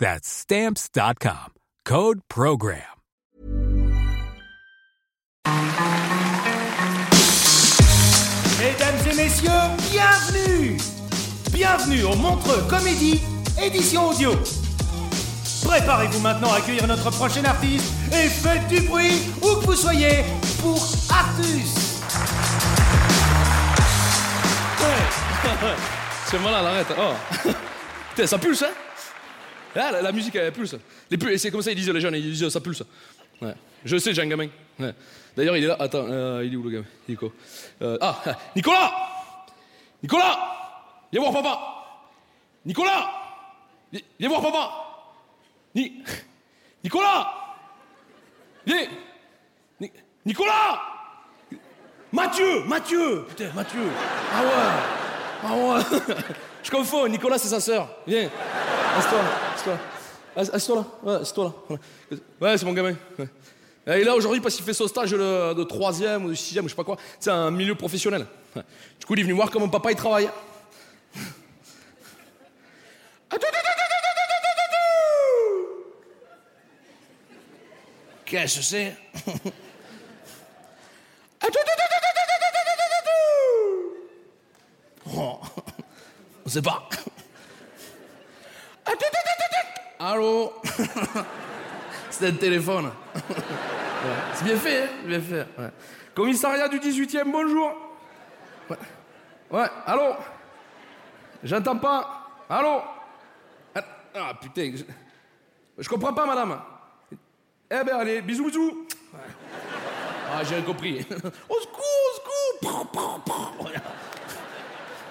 That's stamps.com. Code program. Mesdames et messieurs, bienvenue Bienvenue au Montreux Comédie, édition audio. Préparez-vous maintenant à accueillir notre prochain artiste et faites du bruit où que vous soyez pour Artus. C'est malade, arrête. Oh. Putain, ça pulse, hein Ah, la, musique, elle pulse. Les c'est comme ça, ils disent les jeunes, ils disent ça pulse. Je sais, j'ai un gamin. D'ailleurs, il est là. Attends, euh, il est où le gamin? Quoi Euh, Ah, Nicolas! Nicolas! Viens voir papa! Nicolas! Vi- Viens voir papa! Ni... Nicolas! Viens! Ni- Nicolas! Mathieu! Mathieu! Putain, Mathieu! Ah ouais! Ah ouais! Je confonds, Nicolas, c'est sa sœur. Viens. Assieds-toi, assieds-toi. Ass- Assieds-toi là. Ouais, assieds-toi là. Ouais, c'est mon gamin. Et là aujourd'hui parce qu'il fait son stage de, de troisième ou de sixième, je sais pas quoi. C'est un milieu professionnel. Du coup, il est venu voir comment papa il travaille. Qu'est-ce que c'est? Oh, On sait pas. Allô? C'est un téléphone. C'est bien fait, hein? Bien fait. ouais. Commissariat du 18e, bonjour. Ouais, ouais allô? J'entends pas. Allô? Ah ah, putain. Je... je comprends pas, madame. Eh ben, allez, bisous, bisous. Ouais. Ah, j'ai rien compris. Au secours, au secours.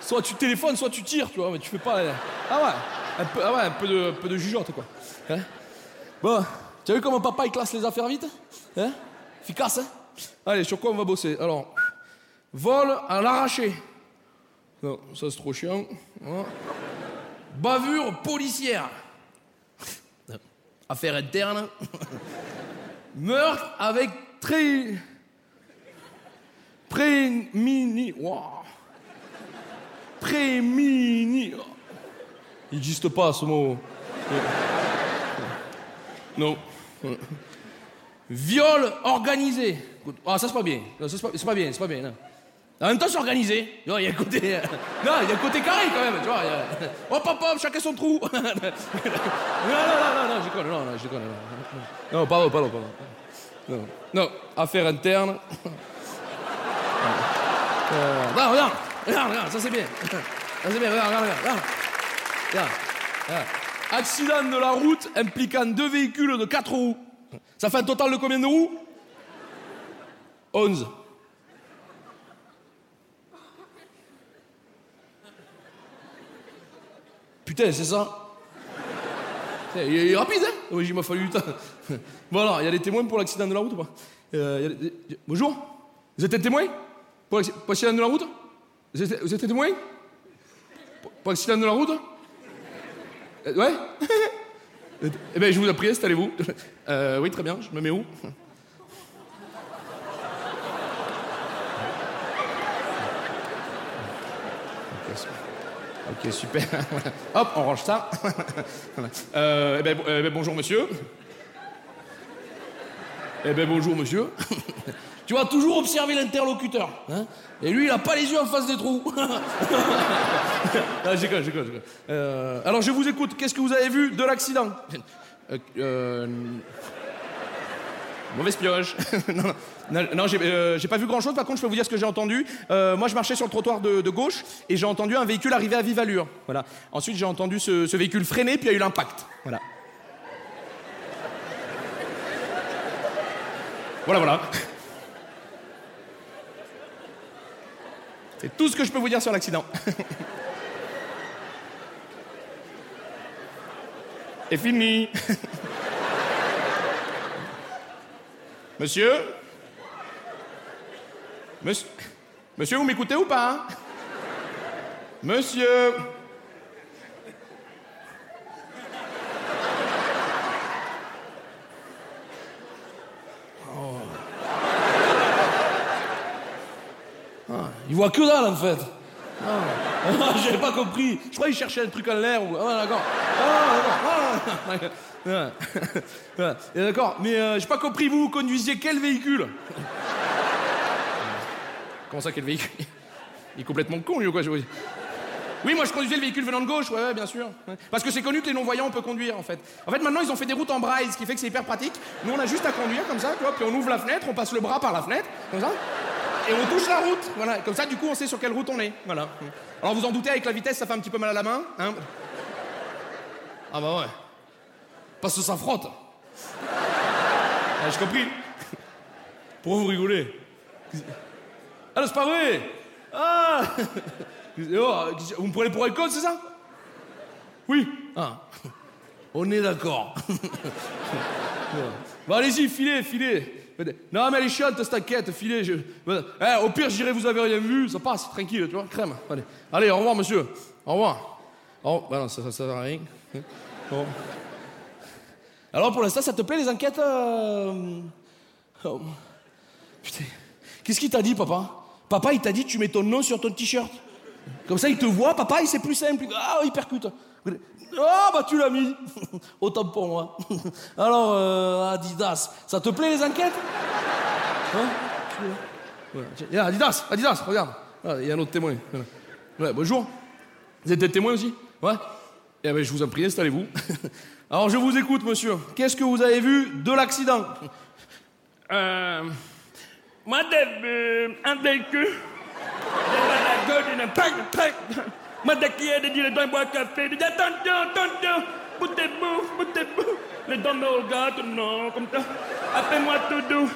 Soit tu téléphones, soit tu tires, tu vois, mais tu fais pas. euh, Ah ouais, un peu, ah ouais, un peu de, un peu de jugeote, quoi. Hein bon, tu as vu comment papa il classe les affaires vite Hein Efficace, hein Allez, sur quoi on va bosser Alors, vol à l'arraché. Non, ça c'est trop chiant. Voilà. Bavure policière. Affaire interne. Meurtre avec très. Prémini. Waouh. Prémini. Il n'existe pas ce mot. Non. Viol organisé. Ah, ça c'est pas bien. Non, c'est pas, bien, c'est pas bien. non. En même temps, c'est organisé. Non, il y a côté. Non, il y a côté carré quand même. Tu vois, a- Hop, hop, hop, chacun son trou. non, non, non, non, non, je déconne, non, non, je déconne. Non, non pardon, pardon, pardon. Non, non, affaire interne. Euh, non, regarde, regarde, regarde, ça c'est bien. Ça c'est bien, regarde, regarde, regarde. Accident de la route impliquant deux véhicules de quatre roues. Ça fait un total de combien de roues? 11. Putain, c'est ça. Il est, rapide, hein? Oui, il m'a fallu du temps. Bon alors, il y a des témoins pour l'accident de la route ou pas? Euh, Bonjour? Vous êtes témoin? Pour l'acc- pour l'accident de la route? Vous êtes, vous témoin? Pour l'accident de la route? Euh, ouais? Eh bien, je vous en prie, installez-vous. Euh, oui, très bien, je me mets où? Ok, super. Hop, on range ça. Euh, eh ben, euh, eh ben, bonjour, monsieur. Eh ben, bonjour, monsieur tu vas toujours observer l'interlocuteur. hein. Et lui, il a pas les yeux en face des trous. ah, j'éconne, j'éconne, j'éconne. Euh, alors, je vous écoute. Qu'est-ce que vous avez vu de l'accident Euh, euh, Mauvaise pioche. non, non, non, non, j'ai euh, j'ai pas vu grand chose. Par contre, je peux vous dire ce que j'ai entendu. Euh, moi, je marchais sur le trottoir de, de gauche et j'ai entendu un véhicule arriver à vive allure. Voilà. Ensuite, j'ai entendu ce, ce véhicule freiner, puis il y a eu l'impact. Voilà. Voilà, voilà. C'est tout ce que je peux vous dire sur l'accident. Et fini. Monsieur? Monsieur vous m'écoutez ou pas? Monsieur il voit que dalle en fait. Ah, J'avais pas compris. Je croyais qu'il cherchait un truc en l'air ou. Ah, d'accord. Ah, d'accord. Ah. Et D'accord, mais euh, j'ai pas compris, vous, conduisiez quel véhicule? Comment ça, quel véhicule? Il est complètement con, lui, ou quoi je- Oui, moi, je conduisais le véhicule venant de gauche, ouais, bien sûr. Parce que c'est connu que les non-voyants, on peut conduire, en fait. En fait, maintenant, ils ont fait des routes en braille, ce qui fait que c'est hyper pratique. Nous, on a juste à conduire, comme ça, tu puis on ouvre la fenêtre, on passe le bras par la fenêtre, comme ça, et on touche la route, voilà. Comme ça, du coup, on sait sur quelle route on est, voilà. Alors, vous en doutez, avec la vitesse, ça fait un petit peu mal à la main, hein Ah bah ouais. Parce que ça frotte. Ah, j'ai compris. Pourquoi vous rigolez Ah non, c'est pas vrai Ah Oh, Vous me prenez pour alcool, c'est ça? Oui. Ah. On est d'accord. Bon, allez-y, filez, filez. Non, mais elle est chiante, enquête, filez. Je... Eh, au pire, je dirais, vous avez rien vu, ça passe, tranquille, tu vois, crème. Allez, allez au revoir, monsieur. Au revoir. Bah non, ça, ça, sert à rien. Bon. Alors, pour l'instant, ça te plaît, les enquêtes euh, oh. Putain. Qu'est-ce qu'il t'a dit, papa? Papa, il t'a dit, tu mets ton nom sur ton t-shirt. Comme ça, il te voit, papa, il c'est plus simple. Ah, il percute. Ah, bah tu l'as mis. Autant pour moi. Alors, euh, Adidas, ça te plaît les enquêtes Hein Ouais, Adidas, Adidas, regarde. Ah, Il y a un autre témoin. Ouais, bonjour. Vous êtes des témoins aussi Ouais Eh bien, je vous en prie, installez-vous. Alors, je vous écoute, monsieur. Qu'est-ce que vous avez vu de l'accident Euh, moi, j'ai vu un véhicule. La gueule pack. Moi, dès qu'il y a des dire, boire café, je dis attention, attention, boutez-vous, boutez-vous. Les dents me regardent, non, comme ça. Appelez-moi tout doux.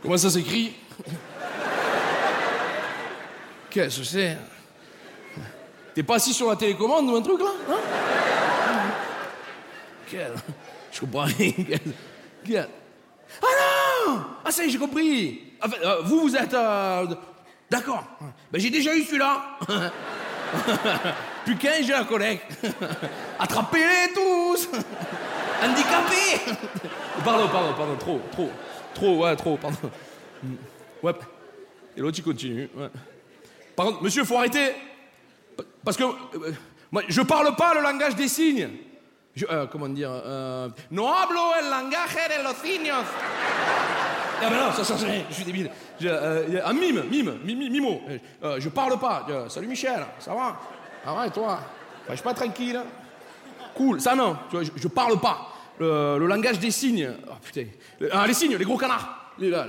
Comment ça s'écrit? Qu'est-ce que c'est? T'es pas assis sur la télécommande ou un truc là hein? Quel Je comprends rien. Ah non Ah ça y est, j'ai compris. Enfin, euh, vous, vous êtes... euh, D'accord. Ben, j'ai déjà eu celui-là. Qu'un, j'ai la collègue. Attrapez-les tous Handicapés Pardon, pardon, pardon, trop, trop, trop, ouais, trop, pardon. Ouais. Et l'autre, il continue. Ouais. Par contre, monsieur, faut arrêter. Pa- Parce que euh, moi, je parle pas le langage des signes. Euh, comment dire euh, No hablo el langaje de los signos. Ah ben non, ça change rien, je suis débile. Un mime, mime, mime, mimo. Je parle pas. Salut Michel, ça va? Ah ouais, et toi? Ouais, Je suis pas tranquille. Cool, ça non, tu vois, je, parle pas. Le, langage des signes. Oh putain. Ah, les signes, les gros canards. Là,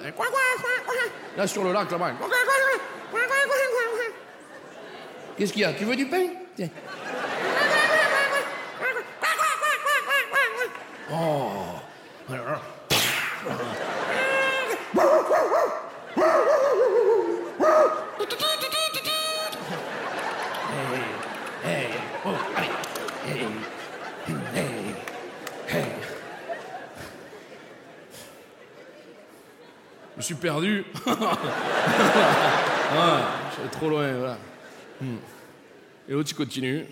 là, sur le lac là-bas. Qu'est-ce qu'il y a Tu veux du pain. Oh. Oh. Je me suis perdu. ah, j'allais trop loin, voilà. Hmm. Et l'autre, il continue.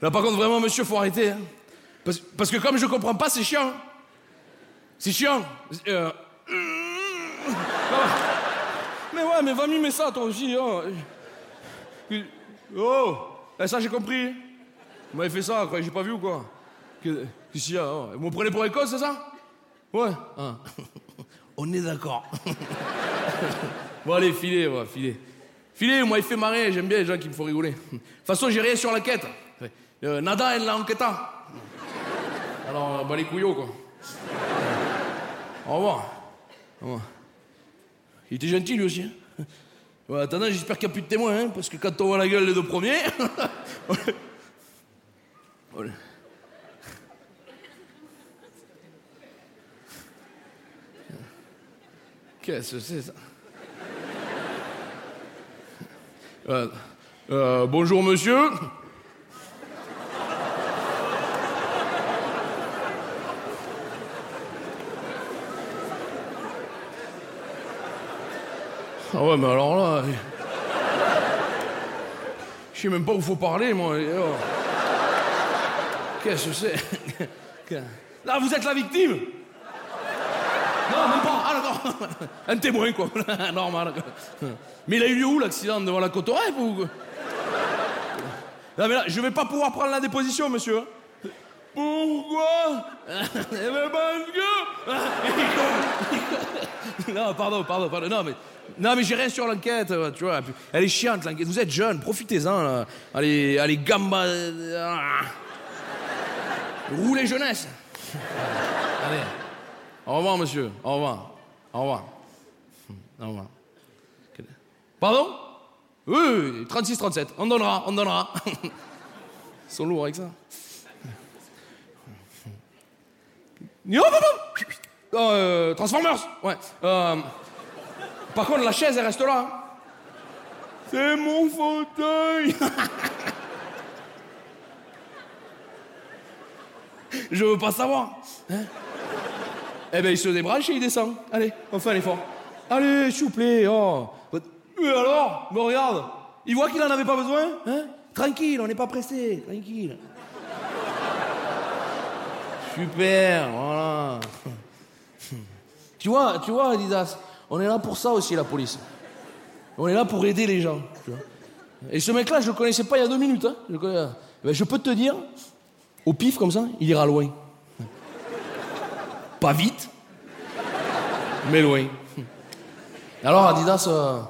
Là, par contre, vraiment, monsieur, faut arrêter. hein. Parce, parce que comme je comprends pas, c'est chiant. C'est chiant. Euh, Mais ouais, mais va mimer ça, toi aussi. hein. Oh Eh, Ça, j'ai compris. Vous m'avez fait ça, quoi, j'ai pas vu ou quoi Que- Qu'est-ce qu'il y a hein Vous me prenez pour école, c'est ça? Ouais. Ah. On est d'accord. bon, allez, filez, ouais, filez. Filez, moi, il fait marrer, j'aime bien les gens qui me font rigoler. De toute façon, j'ai rien sur la quête. Euh, nada en la enquêta. Alors, euh, bah les couillots, quoi. Au revoir. Au revoir. Il était gentil, lui aussi. hein. Attendant, j'espère qu'il n'y a plus de témoins, hein, parce que quand on voit la gueule des deux premiers... Qu'est-ce que c'est, ça? Euh, euh, Bonjour, monsieur. Ah ouais, mais alors là... Je sais même pas où faut parler, moi. alors. Qu'est-ce que c'est? Là, vous êtes la victime Non, même pas. Ah, d'accord. Un témoin, quoi. Normal. Mais il a eu lieu où, l'accident Devant la côte Rêve ou... Non, mais là, je vais pas pouvoir prendre la déposition, monsieur. Pourquoi? Eh ben parce que... Non, pardon, pardon, pardon. Non, mais, non, mais j'ai rien sur l'enquête, euh, tu vois. Elle est chiante, l'enquête. Vous êtes jeune, profitez-en, là. Allez, allez, gamba... ah. Roulez jeunesse. Allez. Au revoir, monsieur. Au revoir. Au revoir. Au revoir. Pardon? Oui, oui, oui, 36-37. On donnera, on donnera. Ils sont lourds avec ça. Oh, euh, Transformers Ouais. Euh, par contre, la chaise, elle reste là. hein. C'est mon fauteuil Je veux pas savoir. Hein eh ben, il se débranche et il descend. Allez, on fait un effort. Allez, s'il vous plaît. Oh. Mais alors regarde. Il voit qu'il en avait pas besoin hein? Tranquille, on n'est pas pressé. Tranquille. Super, voilà. Tu vois, tu vois, Adidas, on est là pour ça aussi, la police. On est là pour aider les gens. Et ce mec-là, je le connaissais pas il y a deux minutes. hein. Connais- Ben, je peux te dire, au pif comme ça, il ira loin. Pas vite, mais loin. Alors, Adidas, euh,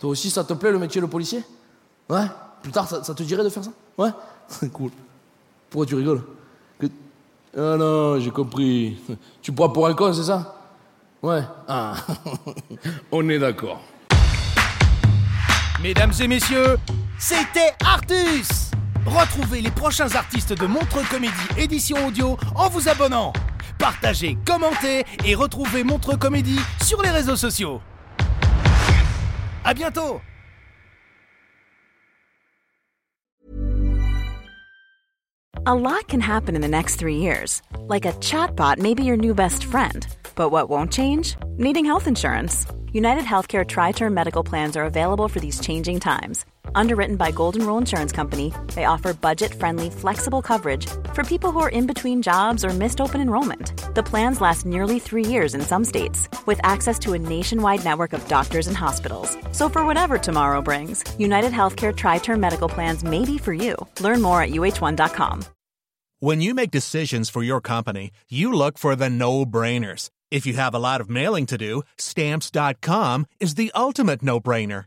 toi aussi, ça te plaît le métier de policier? Ouais? Plus tard, ça, te dirait de faire ça? Ouais? Cool. Pourquoi tu rigoles? Ah non, j'ai compris. Tu bois pour un con, c'est ça? Ouais. Ah. On est d'accord. Mesdames et messieurs, c'était Artus Retrouvez les prochains artistes de Montreux Comédie édition audio en vous abonnant. Partagez, commentez et retrouvez Montreux Comédie sur les réseaux sociaux. À bientôt A lot can happen in the next three years. Like a chatbot may be your new best friend. But what won't change? Needing health insurance. United Healthcare Tri Term Medical Plans are available for these changing times. Underwritten by Golden Rule Insurance Company, they offer budget friendly, flexible coverage for people who are in between jobs or missed open enrollment. The plans last nearly three years in some states, with access to a nationwide network of doctors and hospitals. So, for whatever tomorrow brings, United Healthcare Tri Term Medical Plans may be for you. Learn more at uh1.com. When you make decisions for your company, you look for the no brainers. If you have a lot of mailing to do, stamps.com is the ultimate no brainer.